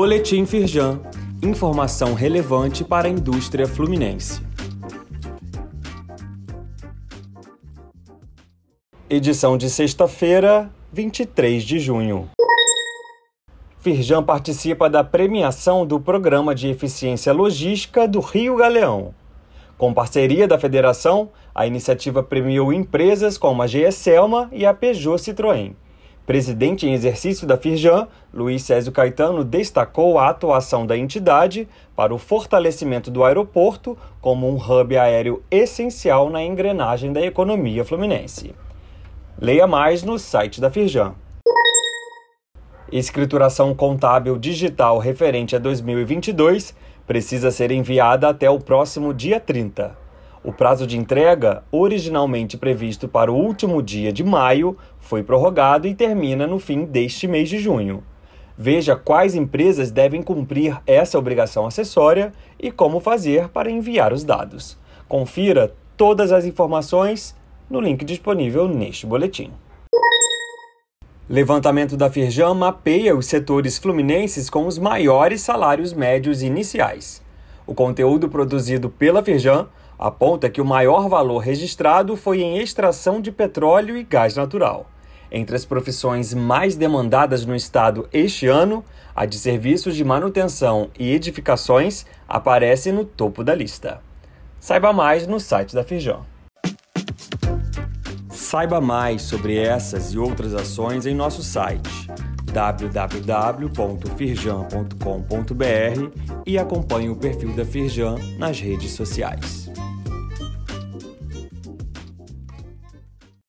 Boletim Firjan. Informação relevante para a indústria fluminense. Edição de sexta-feira, 23 de junho. Firjan participa da premiação do Programa de Eficiência Logística do Rio Galeão. Com parceria da federação, a iniciativa premiou empresas como a GE Selma e a Peugeot Citroën. Presidente em exercício da Firjan, Luiz Césio Caetano destacou a atuação da entidade para o fortalecimento do aeroporto como um hub aéreo essencial na engrenagem da economia fluminense. Leia mais no site da Firjan. Escrituração contábil digital referente a 2022 precisa ser enviada até o próximo dia 30. O prazo de entrega, originalmente previsto para o último dia de maio, foi prorrogado e termina no fim deste mês de junho. Veja quais empresas devem cumprir essa obrigação acessória e como fazer para enviar os dados. Confira todas as informações no link disponível neste boletim. Levantamento da Firjan mapeia os setores fluminenses com os maiores salários médios iniciais. O conteúdo produzido pela Firjan aponta que o maior valor registrado foi em extração de petróleo e gás natural. Entre as profissões mais demandadas no estado este ano, a de serviços de manutenção e edificações aparece no topo da lista. Saiba mais no site da Firjan. Saiba mais sobre essas e outras ações em nosso site www.firjan.com.br e acompanhe o perfil da Firjan nas redes sociais.